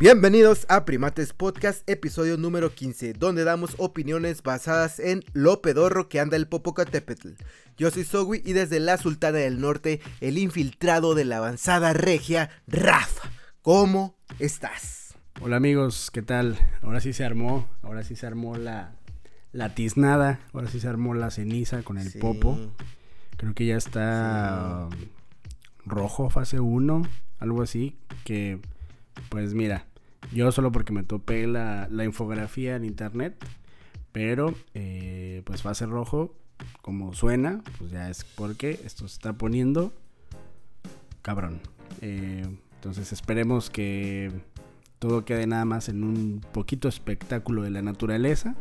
Bienvenidos a Primates Podcast, episodio número 15, donde damos opiniones basadas en lo pedorro que anda el Popocatépetl. Yo soy Sogui y desde la Sultana del Norte, el infiltrado de la avanzada regia, Rafa. ¿Cómo estás? Hola amigos, ¿qué tal? Ahora sí se armó, ahora sí se armó la, la tiznada, ahora sí se armó la ceniza con el Sí. popo. Creo que ya está rojo, fase 1, algo así, que pues mira, yo solo porque me topé la, la infografía en internet, pero eh, pues fase rojo, como suena, pues ya es porque esto se está poniendo cabrón. Eh, entonces esperemos que todo quede nada más en un poquito espectáculo de la naturaleza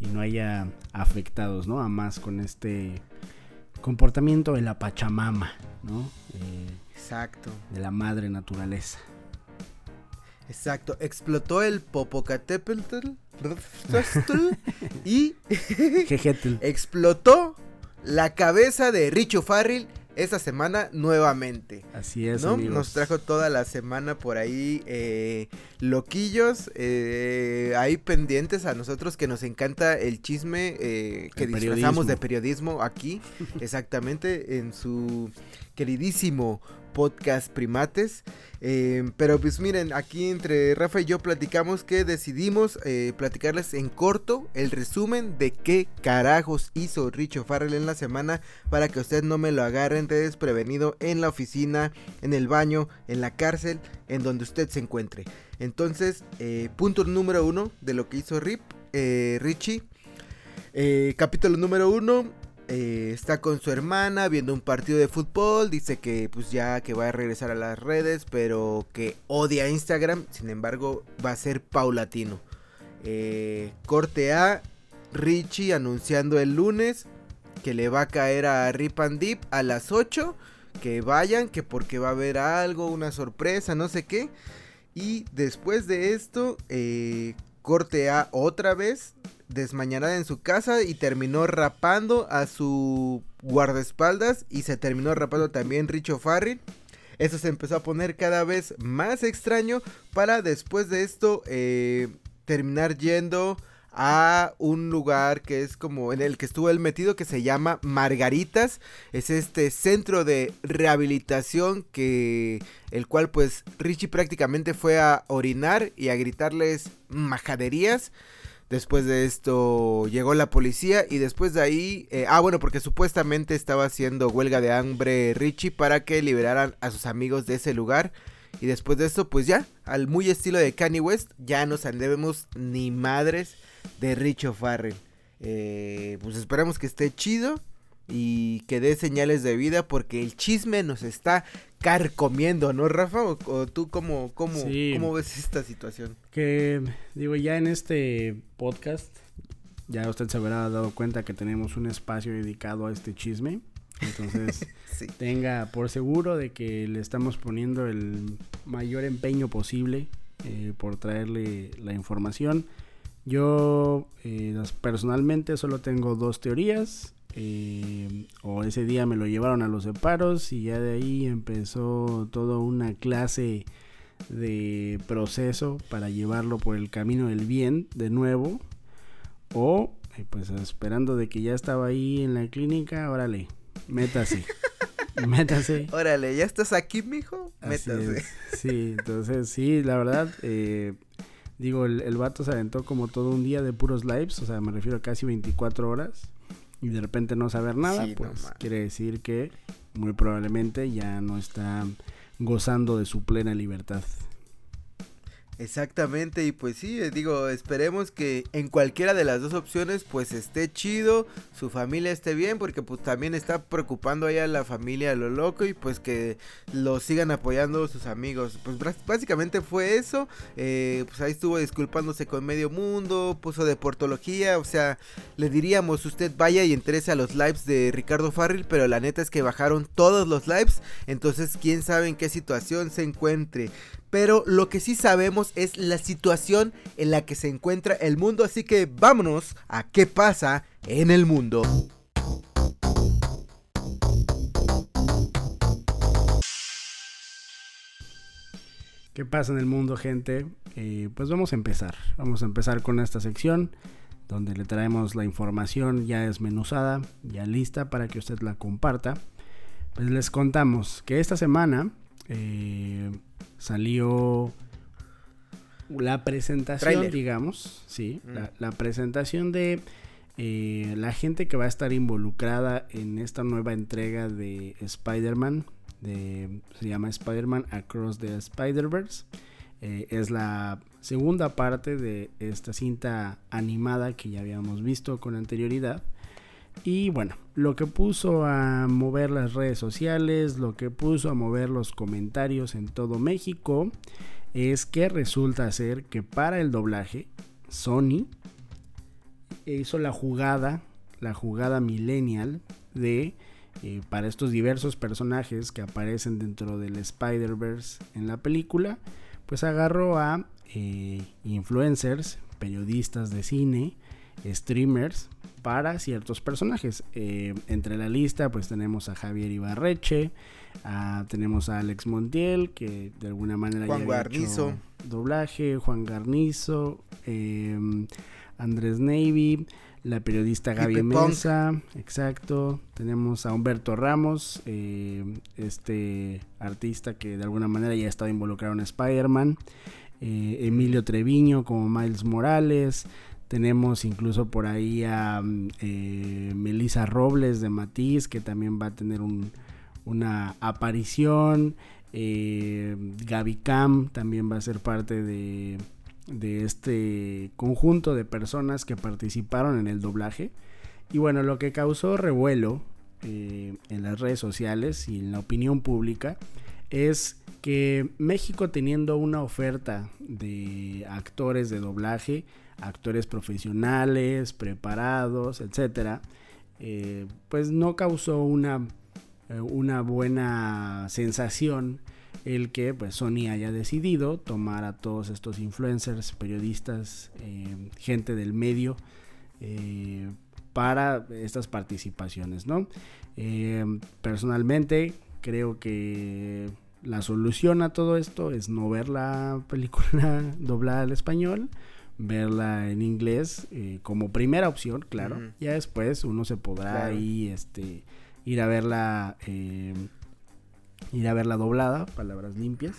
y no haya afectados, ¿no? A más con este comportamiento de la Pachamama, ¿no? Eh, Exacto, de la madre naturaleza. Exacto. Explotó el Popocatépetl y explotó la cabeza de Richo Farrell esta semana nuevamente. Así es, ¿no? amigos. Nos trajo toda la semana por ahí eh, loquillos, eh, ahí pendientes a nosotros que nos encanta el chisme eh, que El disfrazamos periodismo. de periodismo aquí, exactamente, en su queridísimo podcast Primates. Eh, pero pues miren, aquí entre Rafa y yo platicamos que decidimos eh, platicarles en corto el resumen de qué carajos hizo Richo Farrell en la semana para que usted no me lo agarren de desprevenido en la oficina, en el baño, en la cárcel, en donde usted se encuentre. Entonces, eh, punto número uno de lo que hizo Rip, Richie. Capítulo número uno. Eh, está con su hermana viendo un partido de fútbol. Dice que pues ya que va a regresar a las redes. Pero que odia Instagram. Sin embargo, va a ser paulatino. Eh, corte A. Richie anunciando el lunes. Que le va a caer a Rip and Dip a las 8. Que vayan. Que porque va a haber algo. Una sorpresa. No sé qué. Y después de esto. eh, corte A otra vez desmañanada en su casa y terminó rapando a su guardaespaldas y se terminó rapando también Richo Farrell. Eso se empezó a poner cada vez más extraño para después de esto eh, terminar yendo a un lugar que es como en el que estuvo él metido que se llama Margaritas. Es este centro de rehabilitación que el cual pues Richie prácticamente fue a orinar y a gritarles majaderías. Después de esto llegó la policía y después de ahí, eh, ah bueno, porque supuestamente estaba haciendo huelga de hambre Richie para que liberaran a sus amigos de ese lugar. Y después de esto, pues ya, al muy estilo de Kanye West, ya nos andemos ni madres de Richo Farrell. Eh, pues esperamos que esté chido y que dé señales de vida porque el chisme nos está carcomiendo, ¿no, Rafa? ¿O, o tú cómo, cómo, Sí. cómo ves esta situación? Que digo, ya en este podcast, ya usted se habrá dado cuenta que tenemos un espacio dedicado a este chisme. Entonces, Sí. tenga por seguro de que le estamos poniendo el mayor empeño posible eh, por traerle la información. Yo eh, personalmente solo tengo dos teorías. eh, o ese día me lo llevaron a los separos y ya de ahí empezó toda una clase de proceso para llevarlo por el camino del bien de nuevo. O eh, pues esperando de que ya estaba ahí en la clínica, órale, métase. métase. Órale, ¿ya estás aquí, mijo? Métase. Sí, entonces sí, la verdad, eh, digo, el, el vato se aventó como todo un día de puros lives, o sea, me refiero a casi 24 horas, y de repente no saber nada, Sí, pues quiere decir que muy probablemente ya no está gozando de su plena libertad. Exactamente, y pues sí, eh, digo, esperemos que en cualquiera de las dos opciones pues esté chido, su familia esté bien, porque pues también está preocupando ahí a la familia a lo loco y pues que lo sigan apoyando sus amigos. Pues básicamente fue eso, eh, pues ahí estuvo disculpándose con medio mundo, puso de portología, o sea, le diríamos usted vaya y interese a los lives de Ricardo Farrell, pero la neta es que bajaron todos los lives, entonces quién sabe en qué situación se encuentre. Pero lo que sí sabemos es la situación en la que se encuentra el mundo, así que vámonos a qué pasa en el mundo. ¿Qué pasa en el mundo, gente? Eh, pues vamos a empezar. Vamos a empezar con esta sección donde le traemos la información ya desmenuzada, ya lista para que usted la comparta. Pues les contamos que esta semana eh, salió la presentación, digamos, sí, mm. la, presentación de eh, la gente que va a estar involucrada en esta nueva entrega de Spider-Man, se llama Spider-Man Across the Spider-Verse. Eh, es la segunda parte de esta cinta animada que ya habíamos visto con anterioridad. Y bueno, lo que puso a mover las redes sociales, lo que puso a mover los comentarios en todo México, es que resulta ser que para el doblaje, Sony hizo la jugada, la jugada millennial de eh, para estos diversos personajes que aparecen dentro del Spider-Verse en la película, pues agarró a eh, influencers, periodistas de cine, streamers para ciertos personajes. Eh, entre la lista pues tenemos a Javier Ibarreche, tenemos a Alex Montiel que de alguna manera Juan ya Garnizo. doblaje, Juan Garnizo, Andrés Navy, la periodista Gaby Mesa, exacto. Tenemos a Humberto Ramos, eh, este artista que de alguna manera ya ha estado involucrado en Spider-Man. Eh, Emilio Treviño como Miles Morales. Tenemos incluso por ahí a eh, Melissa Robles de Matiz, que también va a tener una aparición. Gaby Cam también va a ser parte de, de este conjunto de personas que participaron en el doblaje. Y bueno, lo que causó revuelo eh, en las redes sociales y en la opinión pública es que México teniendo una oferta de actores de doblaje, actores profesionales, preparados, etcétera, eh, pues no causó una, eh, una buena sensación el que pues Sony haya decidido tomar a todos estos influencers, periodistas, eh, gente del medio para estas participaciones, ¿no? Personalmente creo que la solución a todo esto es no ver la película doblada al español, verla en inglés como primera opción, claro. Ya después uno se podrá ahí este, ir a verla ir a ver la doblada, palabras limpias,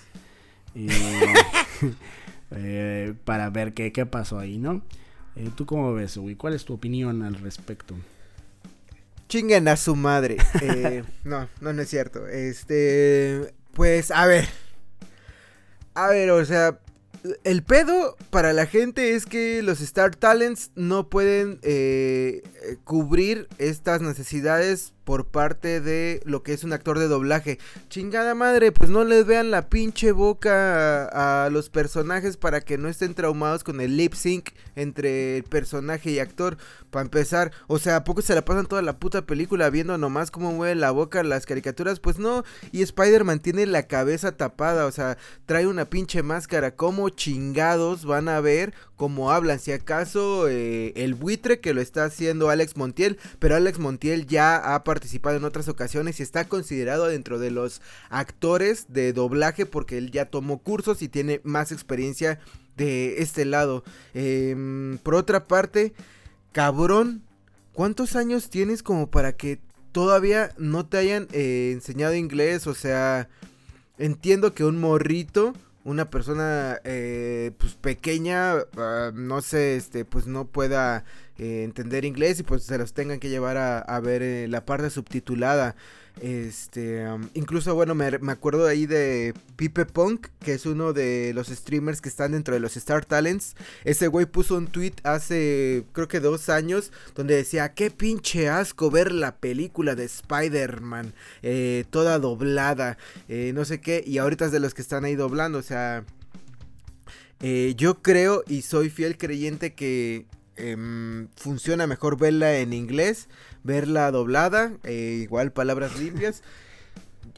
eh, para ver qué, qué, pasó ahí, ¿no? Eh, ¿Tú cómo ves, Uy? ¿Cuál es tu opinión al respecto? Chinguen a su madre. Eh, no, no, no es cierto. Este, pues, a ver. A ver, o sea, el pedo para la gente es que los Star Talents no pueden cubrir estas necesidades por parte de lo que es un actor de doblaje. Chingada madre, pues no les vean la pinche boca a, los personajes para que no estén traumados con el lip sync entre personaje y actor. Para empezar, o sea, ¿a poco se la pasan toda la puta película viendo nomás cómo mueve la boca las caricaturas? Pues no, y Spider-Man tiene la cabeza tapada, o sea, trae una pinche máscara. ¿Cómo chingados van a ver cómo hablan? Si acaso eh, el buitre que lo está haciendo Alex Montiel, pero Alex Montiel ya ha participado participado en otras ocasiones y está considerado dentro de los actores de doblaje porque él ya tomó cursos y tiene más experiencia de este lado. Em, por otra parte, cabrón, ¿cuántos años tienes como para que todavía no te hayan eh, enseñado inglés? O sea, entiendo que un morrito una persona eh, pues pequeña ah, no sé este pues no pueda eh, entender inglés y pues se los tengan que llevar a, ver eh, la parte subtitulada. Este, incluso bueno, me, acuerdo ahí de Pipe Punk, que es uno de los streamers que están dentro de los Star Talents. Ese güey puso un tweet hace creo que dos años donde decía, qué pinche asco ver la película de Spider-Man, eh, toda doblada, no sé qué, y ahorita es de los que están ahí doblando, o sea... yo creo y soy fiel creyente que Em, funciona mejor verla en inglés, verla doblada, eh, igual palabras limpias.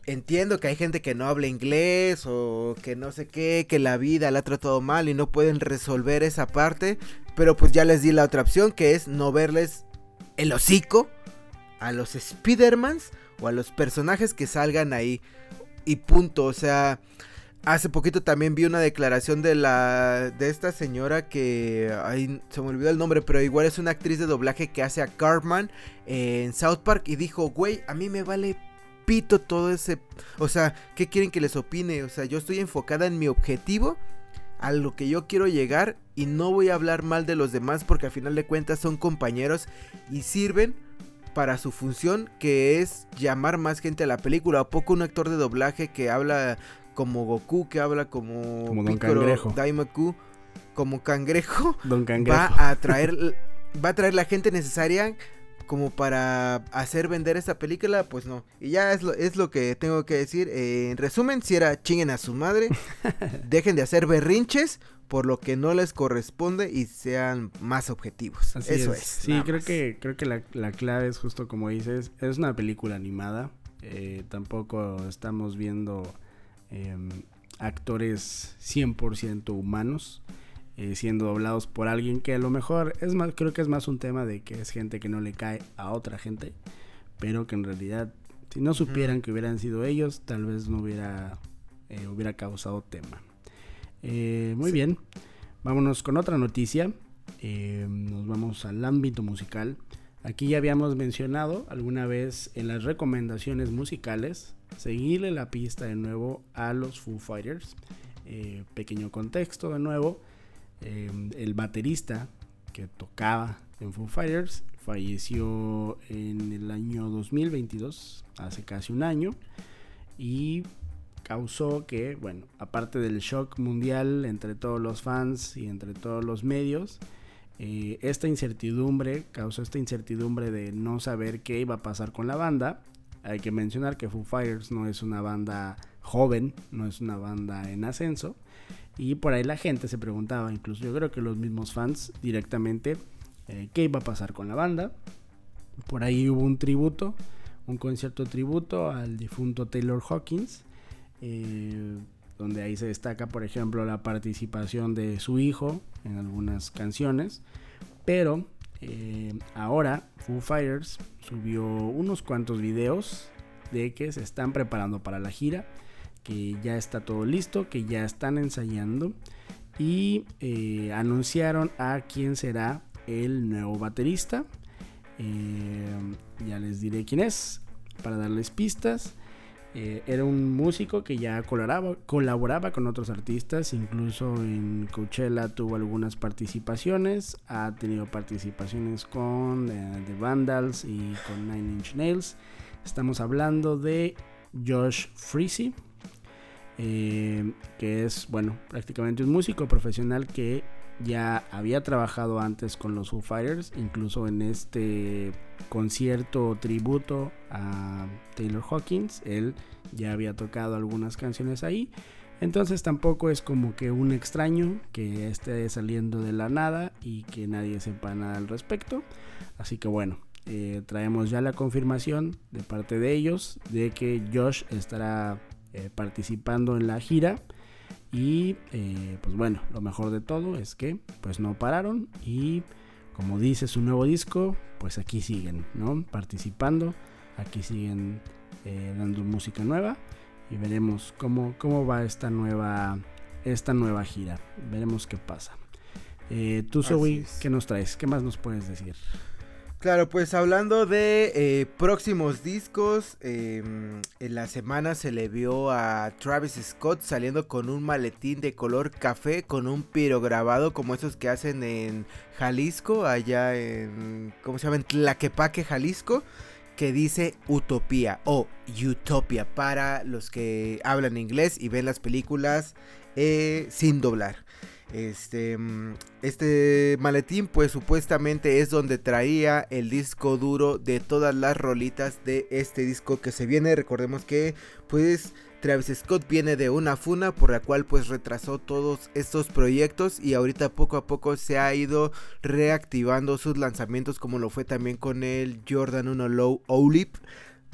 Entiendo que hay gente que no habla inglés o que no sé qué, que la vida la ha tratado mal y no pueden resolver esa parte, pero pues ya les di la otra opción que es no verles el hocico a los Spidermans o a los personajes que salgan ahí y punto, o sea, hace poquito también vi una declaración de la de esta señora que ay, se me olvidó el nombre, pero igual es una actriz de doblaje que hace a Cartman en South Park y dijo, "Güey, a mí me vale pito todo ese, o sea, ¿qué quieren que les opine? O sea, yo estoy enfocada en mi objetivo." a lo que yo quiero llegar y no voy a hablar mal de los demás porque al final de cuentas son compañeros y sirven para su función que es llamar más gente a la película. ¿A poco un actor de doblaje que habla como Goku, que habla como, como Don Cangrejo. Daimaku, como Cangrejo, Don Cangrejo, va a traer va a traer la gente necesaria como para hacer vender esta película, pues no. Y ya es lo, es lo que tengo que decir. Eh, en resumen, si era chinguen a su madre, dejen de hacer berrinches por lo que no les corresponde y sean más objetivos. Eso es. sí, creo que, creo que la, clave es justo como dices, es una película animada. Eh, tampoco estamos viendo em, actores 100% humanos. Eh, siendo doblados por alguien que a lo mejor es más, creo que es más un tema de que es gente que no le cae a otra gente, pero que en realidad si no supieran que hubieran sido ellos, tal vez no hubiera, eh, hubiera causado tema. Eh, muy bien, vámonos con otra noticia. nos vamos al ámbito musical. Aquí ya habíamos mencionado alguna vez en las recomendaciones musicales seguirle la pista de nuevo a los Foo Fighters. pequeño contexto de nuevo. Em, el baterista que tocaba en Foo Fighters falleció en el año 2022, hace casi un año, y causó que, bueno, aparte del shock mundial entre todos los fans y entre todos los medios, eh, esta incertidumbre causó esta incertidumbre de no saber qué iba a pasar con la banda. Hay que mencionar que Foo Fighters no es una banda joven, no es una banda en ascenso. Y por ahí la gente se preguntaba, incluso yo creo que los mismos fans directamente, eh, qué iba a pasar con la banda. Por ahí hubo un tributo, un concierto tributo al difunto Taylor Hawkins, eh, donde ahí se destaca, por ejemplo, la participación de su hijo en algunas canciones. Pero eh, ahora Foo Fighters subió unos cuantos videos de que se están preparando para la gira que ya está todo listo, que ya están ensayando y eh, anunciaron a quién será el nuevo baterista. Eh, ya les diré quién es para darles pistas. Eh, era un músico que ya colaboraba, colaboraba con otros artistas, incluso en Coachella tuvo algunas participaciones, ha tenido participaciones con The Vandals y con Nine Inch Nails. Estamos hablando de Josh Freese, eh, que es, bueno, prácticamente un músico profesional que ya había trabajado antes con los Foo Fighters, incluso en este concierto tributo a Taylor Hawkins, él ya había tocado algunas canciones ahí. Entonces tampoco es como que un extraño que esté saliendo de la nada y que nadie sepa nada al respecto. Así que bueno, eh, traemos ya la confirmación de parte de ellos de que Josh estará eh, participando en la gira. Y eh, pues bueno, lo mejor de todo es que pues no pararon y como dice su nuevo disco, pues aquí siguen, ¿no? Participando, aquí siguen eh, dando música nueva y veremos cómo, cómo va esta nueva, esta nueva gira. Veremos qué pasa. tú, Zoe, ¿qué nos traes? ¿Qué más nos puedes decir? Claro, pues hablando de eh, próximos discos, em, en la semana se le vio a Travis Scott saliendo con un maletín de color café con un pirograbado como esos que hacen en Jalisco, allá en, ¿cómo se llama? En Tlaquepaque, Jalisco, que dice Utopía o Utopia para los que hablan inglés y ven las películas eh, sin doblar. Este, mm, este maletín pues supuestamente es donde traía el disco duro de todas las rolitas de este disco que se viene. Recordemos que pues Travis Scott viene de una funa por la cual pues retrasó todos estos proyectos y ahorita poco a poco se ha ido reactivando sus lanzamientos como lo fue también con el Jordan 1 Low Olip.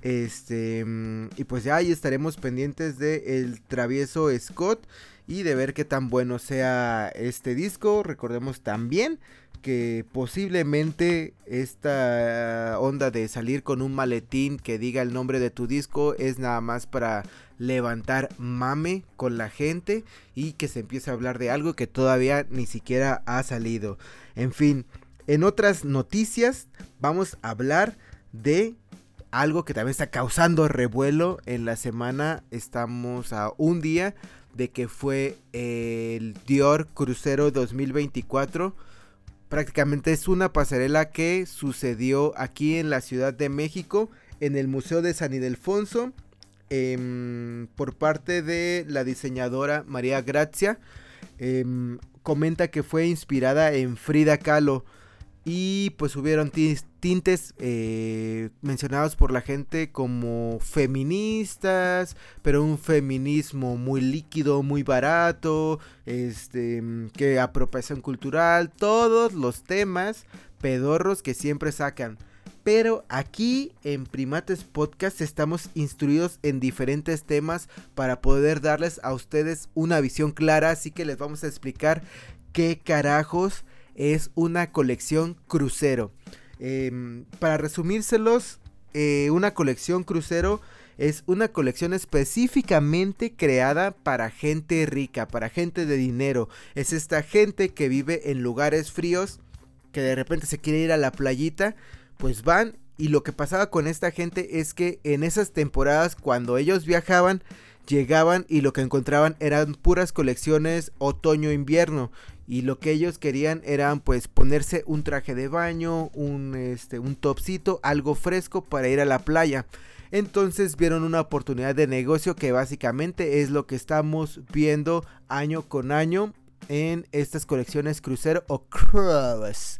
Este, mm, y pues ya ahí estaremos pendientes de el travieso Scott y de ver qué tan bueno sea este disco. Recordemos también que posiblemente esta onda de salir con un maletín que diga el nombre de tu disco es nada más para levantar mame con la gente y que se empiece a hablar de algo que todavía ni siquiera ha salido. En fin, en otras noticias vamos a hablar de algo que también está causando revuelo en la semana. Estamos a un día de que fue el Dior Crucero 2024. Prácticamente es una pasarela que sucedió aquí en la Ciudad de México, en el Museo de San Ildefonso, em, por parte de la diseñadora María Grazia. Em, comenta que fue inspirada en Frida Kahlo y pues hubieron tintes eh, mencionados por la gente como feministas, pero un feminismo muy líquido, muy barato, este, que apropiación cultural, todos los temas pedorros que siempre sacan. Pero aquí en Primates Podcast estamos instruidos en diferentes temas para poder darles a ustedes una visión clara, así que les vamos a explicar qué carajos es una colección crucero. Em, para resumírselos, eh, una colección crucero es una colección específicamente creada para gente rica, para gente de dinero. Es esta gente que vive en lugares fríos, que de repente se quiere ir a la playita, pues van y lo que pasaba con esta gente es que en esas temporadas cuando ellos viajaban, llegaban y lo que encontraban eran puras colecciones otoño-invierno y lo que ellos querían eran pues ponerse un traje de baño, un este un topsito, algo fresco para ir a la playa. Entonces vieron una oportunidad de negocio que básicamente es lo que estamos viendo año con año en estas colecciones crucero o cruise.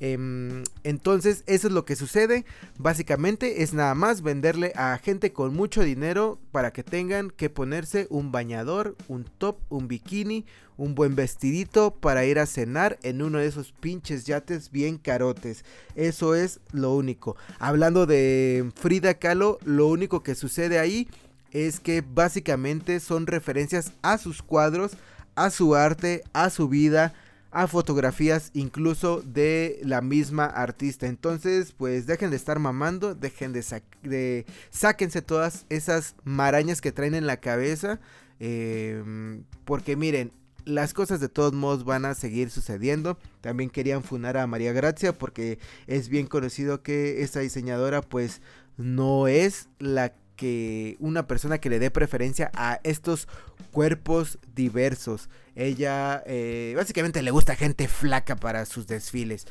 Em, entonces, eso es lo que sucede. Básicamente es nada más venderle a gente con mucho dinero para que tengan que ponerse un bañador, un top, un bikini, un buen vestidito para ir a cenar en uno de esos pinches yates bien carotes. Eso es lo único. Hablando de Frida Kahlo, lo único que sucede ahí es que básicamente son referencias a sus cuadros, a su arte, a su vida a fotografías incluso de la misma artista. Entonces, pues dejen de estar mamando, dejen de, de sáquense todas esas marañas que traen en la cabeza. Em, porque miren, las cosas de todos modos van a seguir sucediendo. También querían funar a María Gracia porque es bien conocido que esta diseñadora pues no es la que una persona que le dé preferencia a estos cuerpos diversos. Ella eh, básicamente le gusta gente flaca para sus desfiles.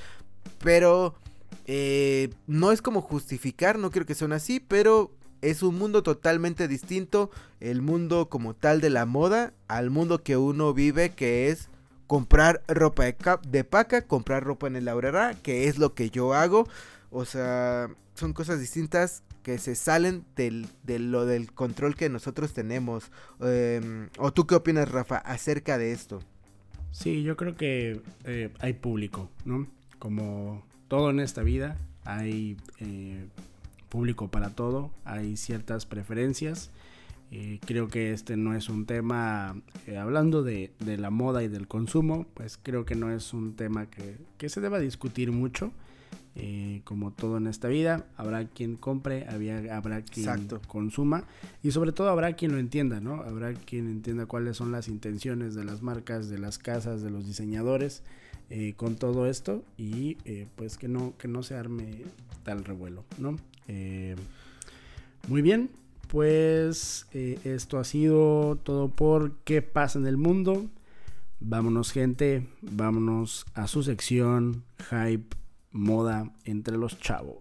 Pero eh, no es como justificar, no quiero que suene así, pero es un mundo totalmente distinto, el mundo como tal de la moda, al mundo que uno vive, que es comprar ropa de, de paca, comprar ropa en el Aurora, que es lo que yo hago. O sea, son cosas distintas que se salen del, de lo del control que nosotros tenemos. Em, ¿O tú qué opinas, Rafa, acerca de esto? Sí, yo creo que eh, hay público, ¿no? Como todo en esta vida, hay eh, público para todo, hay ciertas preferencias. Eh, creo que este no es un tema, hablando de, de, la moda y del consumo, pues creo que no es un tema que, que se deba discutir mucho. Eh, como todo en esta vida, habrá quien compre, había, habrá quien consuma y sobre todo habrá quien lo entienda, ¿no? Habrá quien entienda cuáles son las intenciones de las marcas, de las casas, de los diseñadores eh, con todo esto y eh, pues que no, que no se arme tal revuelo, ¿no? muy bien, pues esto ha sido todo por qué pasa en el mundo. Vámonos gente, vámonos a su sección Hype moda entre los chavos.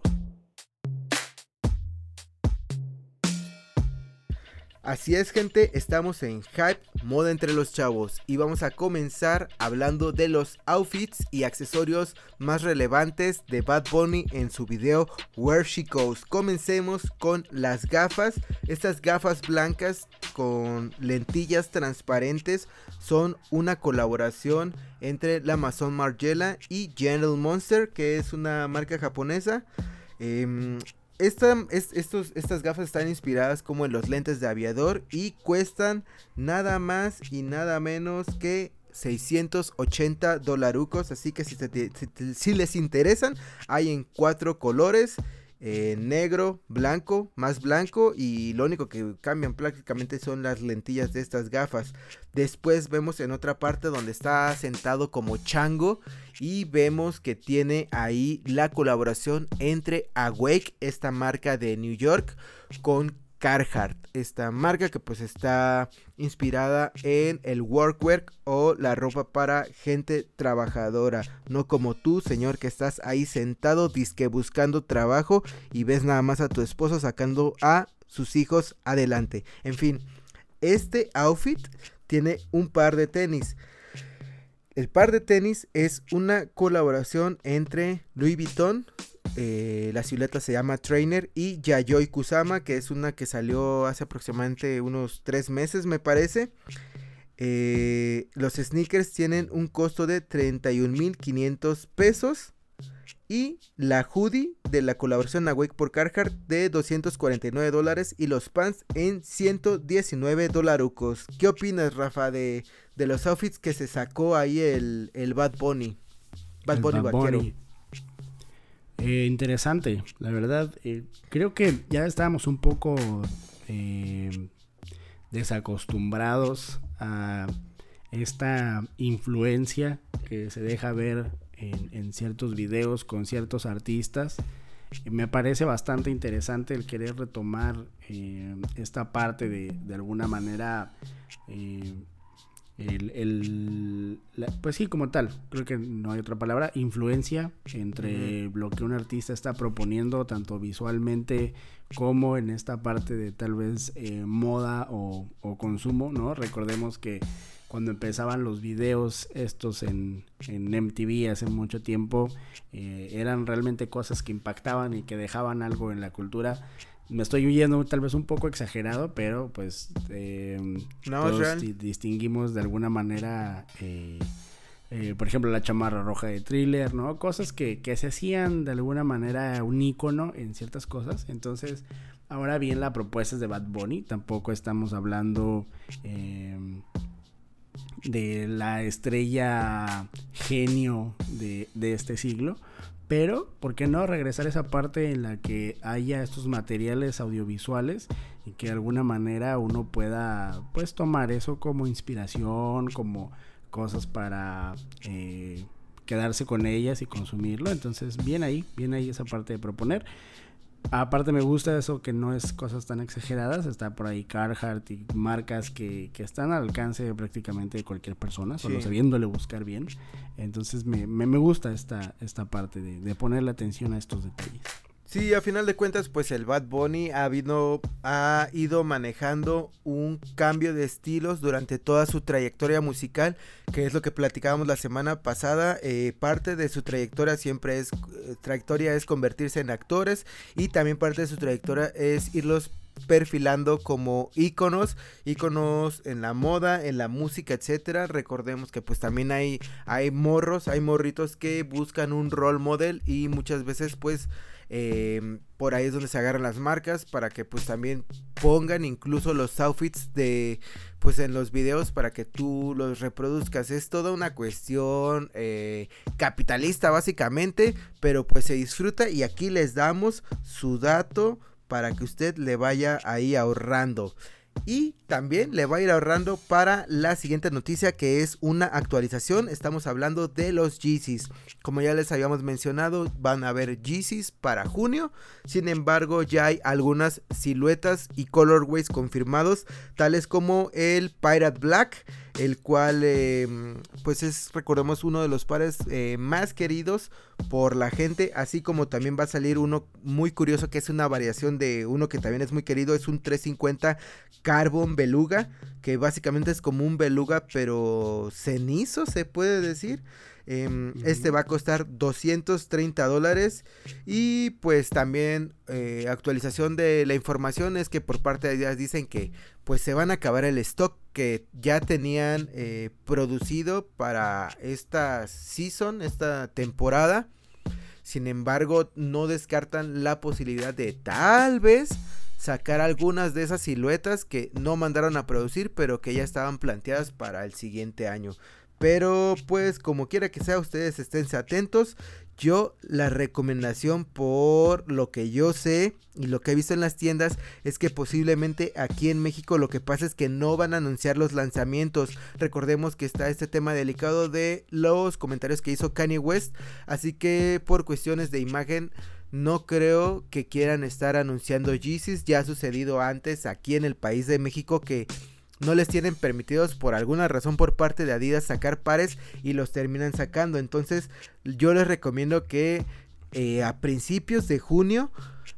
Así es gente, estamos en Hype Moda entre los chavos y vamos a comenzar hablando de los outfits y accesorios más relevantes de Bad Bunny en su video Where She Goes. Comencemos con las gafas, estas gafas blancas con lentillas transparentes son una colaboración entre la Amazon Margiela y General Monster que es una marca japonesa. Em, estos, estas gafas están inspiradas como en los lentes de aviador y cuestan nada más y nada menos que 680 dolarucos. Así que si, si, les interesan, hay en cuatro colores. Eh, negro, blanco, más blanco y lo único que cambian prácticamente son las lentillas de estas gafas. Después vemos en otra parte donde está sentado como chango y vemos que tiene ahí la colaboración entre Awake, esta marca de New York, con Carhartt, esta marca que pues está inspirada en el workwear o la ropa para gente trabajadora, no como tú, señor, que estás ahí sentado disque buscando trabajo y ves nada más a tu esposo sacando a sus hijos adelante. En fin, este outfit tiene un par de tenis. El par de tenis es una colaboración entre Louis Vuitton, eh, la silueta se llama Trainer y Yayoi Kusama, que es una que salió hace aproximadamente unos tres meses, me parece. Eh, los sneakers tienen un costo de 31.500 pesos. Y la hoodie de la colaboración Awake por Carhartt de 249 dólares. Y los pants en 119 dolarucos. ¿Qué opinas, Rafa, de, los outfits que se sacó ahí el, Bad Bunny? Bad Bunny eh, interesante, la verdad. Eh, creo que ya estábamos un poco eh, desacostumbrados a esta influencia que se deja ver en, ciertos videos con ciertos artistas. Me parece bastante interesante el querer retomar esta parte de, de alguna manera el, pues sí, como tal, creo que no hay otra palabra, influencia entre lo que un artista está proponiendo, tanto visualmente como en esta parte de tal vez eh, moda o, consumo, ¿no? Recordemos que cuando empezaban los videos estos en, en MTV hace mucho tiempo, eh, eran realmente cosas que impactaban y que dejaban algo en la cultura me estoy huyendo tal vez un poco exagerado, pero pues eh, distinguimos de alguna manera, eh, eh, por ejemplo, la chamarra roja de thriller, ¿no? Cosas que, que se hacían de alguna manera un icono en ciertas cosas. Entonces, ahora bien, la propuesta es de Bad Bunny, tampoco estamos hablando de la estrella genio de, de este siglo pero, ¿por qué no regresar a esa parte en la que haya estos materiales audiovisuales y que de alguna manera uno pueda, pues, tomar eso como inspiración, como cosas para eh, quedarse con ellas y consumirlo? Entonces, bien ahí, bien ahí esa parte de proponer. Aparte me gusta eso que no es cosas tan exageradas, está por ahí Carhartt y marcas que, que están al alcance prácticamente de cualquier persona, solo sabiéndole buscar bien. Entonces me, me, gusta esta, esta parte de, de ponerle atención a estos detalles. Sí, a final de cuentas, pues el Bad Bunny ha, ha ido manejando un cambio de estilos durante toda su trayectoria musical, que es lo que platicábamos la semana pasada. Eh, parte de su trayectoria siempre es, eh, trayectoria es convertirse en actores y también parte de su trayectoria es irlos perfilando como íconos, íconos en la moda, en la música, etcétera. Recordemos que pues también hay hay morros, hay morritos que buscan un role model y muchas veces pues Em, por ahí es donde se agarran las marcas para que pues también pongan incluso los outfits de pues en los videos para que tú los reproduzcas. Es toda una cuestión eh, capitalista básicamente, pero pues se disfruta y aquí les damos su dato para que usted le vaya ahí ahorrando. Y también le va a ir ahorrando para la siguiente noticia que es una actualización. Estamos hablando de los Yeezys. Como ya les habíamos mencionado, van a haber Yeezys para junio. Sin embargo, ya hay algunas siluetas y colorways confirmados, tales como el Pirate Black, el cual em, pues es, recordemos, uno de los pares eh, más queridos por la gente, así como también va a salir uno muy curioso que es una variación de uno que también es muy querido, es un 350 Carbon Beluga, que básicamente es como un beluga pero cenizo, se puede decir. Em, este va a costar 230 dólares. Y pues también eh, actualización de la información es que por parte de ellas dicen que pues se van a acabar el stock que ya tenían eh, producido para esta season, esta temporada. Sin embargo, no descartan la posibilidad de tal vez sacar algunas de esas siluetas que no mandaron a producir, pero que ya estaban planteadas para el siguiente año. Pero pues como quiera que sea, ustedes esténse atentos. Yo la recomendación por lo que yo sé y lo que he visto en las tiendas es que posiblemente aquí en México lo que pasa es que no van a anunciar los lanzamientos. Recordemos que está este tema delicado de los comentarios que hizo Kanye West. Así que por cuestiones de imagen no creo que quieran estar anunciando Yeezys. Ya ha sucedido antes aquí en el país de México que no les tienen permitidos por alguna razón por parte de Adidas sacar pares y los terminan sacando. Entonces yo les recomiendo que eh, a principios de junio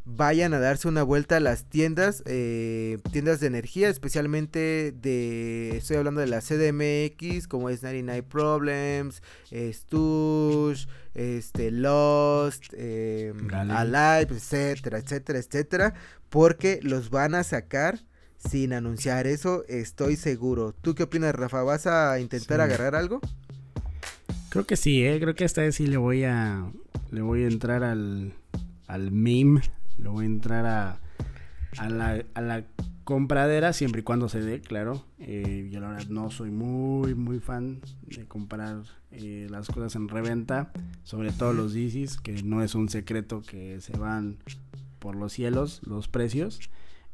vayan a darse una vuelta a las tiendas, eh, tiendas de energía, especialmente de, estoy hablando de la CDMX, como es 99 Problems, Stush, este, Lost, eh, Alive, etcétera, etcétera, etcétera, porque los van a sacar sin anunciar eso, estoy seguro. ¿Tú qué opinas, Rafa? ¿Vas a intentar agarrar algo? Creo que sí, ¿eh? creo que esta vez sí le voy a le voy a entrar al al meme le voy a entrar a, a, la, a la compradera siempre y cuando se dé, claro. Eh, yo la verdad no soy muy, muy fan de comprar eh, las cosas en reventa, sobre todo los DCs, que no es un secreto que se van por los cielos los precios.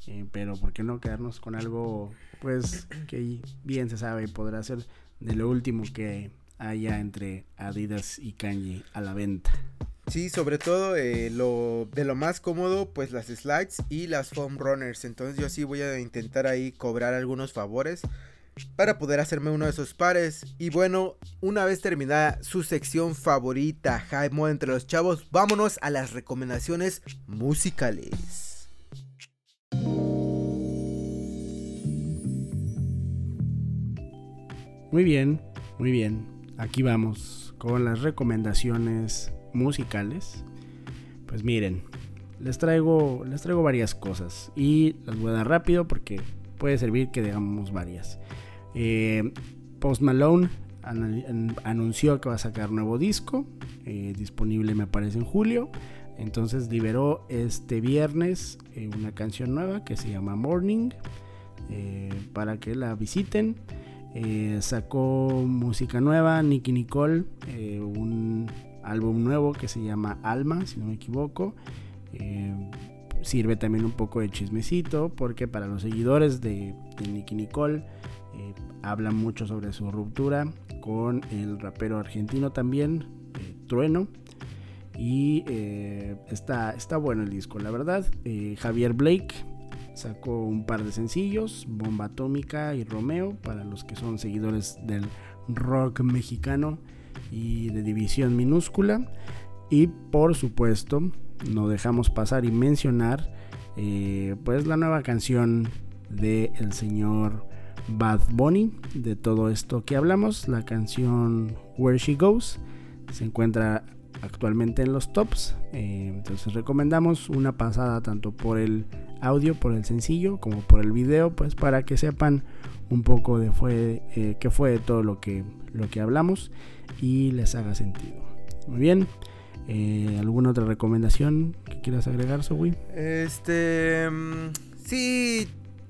Eh, pero ¿por qué no quedarnos con algo pues que bien se sabe y podrá ser de lo último que haya entre Adidas y Kanye a la venta? Sí, sobre todo eh, lo de lo más cómodo, pues las slides y las foam runners. Entonces yo sí voy a intentar ahí cobrar algunos favores para poder hacerme uno de esos pares. Y bueno, una vez terminada su sección favorita, Jaime entre los chavos, vámonos a las recomendaciones musicales. Muy bien, muy bien. Aquí vamos con las recomendaciones musicales, pues miren, les traigo, les traigo varias cosas y las voy a dar rápido porque puede servir que digamos varias. Eh, Post Malone anunció que va a sacar nuevo disco, eh, disponible me parece en julio. Entonces liberó este viernes eh, una canción nueva que se llama Morning para que la visiten. Sacó música nueva, Nicky Nicole, un álbum nuevo que se llama Alma, si no me equivoco. Eh, sirve también un poco de chismecito porque para los seguidores de, Nicky Nicole eh, habla mucho sobre su ruptura con el rapero argentino también, eh, Trueno. Y está, está bueno el disco, la verdad. Javier Blake sacó un par de sencillos, Bomba Atómica y Romeo, para los que son seguidores del rock mexicano y de división minúscula. Y por supuesto, no dejamos pasar y mencionar eh, pues la nueva canción de el señor Bad Bunny de todo esto que hablamos, la canción Where She Goes se encuentra actualmente en los tops, eh, entonces recomendamos una pasada tanto por el audio, por el sencillo, como por el video, pues para que sepan un poco de fue, eh, qué fue todo lo que, lo que hablamos y les haga sentido. Muy bien. Eh, ¿Alguna otra recomendación que quieras agregar, Zoe? Este. Mm, sí.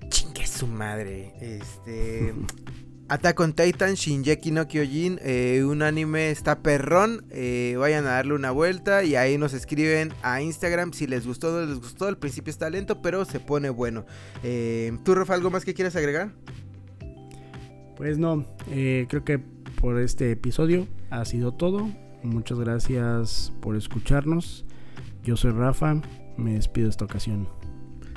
Chingue su madre. Este. Attack on Titan, Shinjeki no Kyojin, eh, un anime está perrón, eh, vayan a darle una vuelta y ahí nos escriben a Instagram si les gustó o no les gustó, al principio está lento pero se pone bueno. ¿Tú, Rafa, algo más que quieras agregar? Pues no, creo que por este episodio. Ha sido todo. Muchas gracias por escucharnos. Yo soy Rafa. Me despido esta ocasión.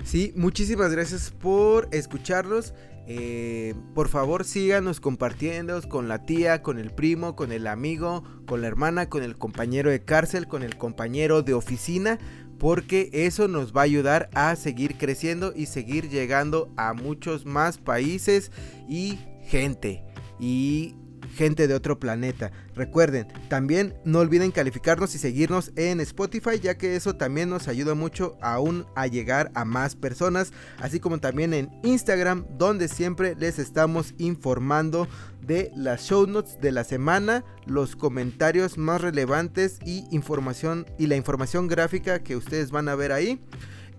Sí, muchísimas gracias por escucharlos. Eh, por favor síganos compartiendo con la tía, con el primo, con el amigo, con la hermana, con el compañero de cárcel, con el compañero de oficina, porque eso nos va a ayudar a seguir creciendo y seguir llegando a muchos más países y gente. Y gente de otro planeta. Recuerden, también no olviden calificarnos y seguirnos en Spotify, ya que eso también nos ayuda mucho aún a llegar a más personas, así como también en Instagram, donde siempre les estamos informando de las show notes de la semana, los comentarios más relevantes y información y la información gráfica que ustedes van a ver ahí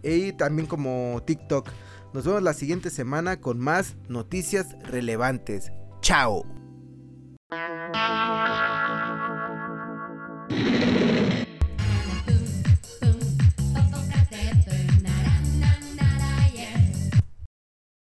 y también como TikTok. Nos vemos la siguiente semana con más noticias relevantes. Chao. Thank you.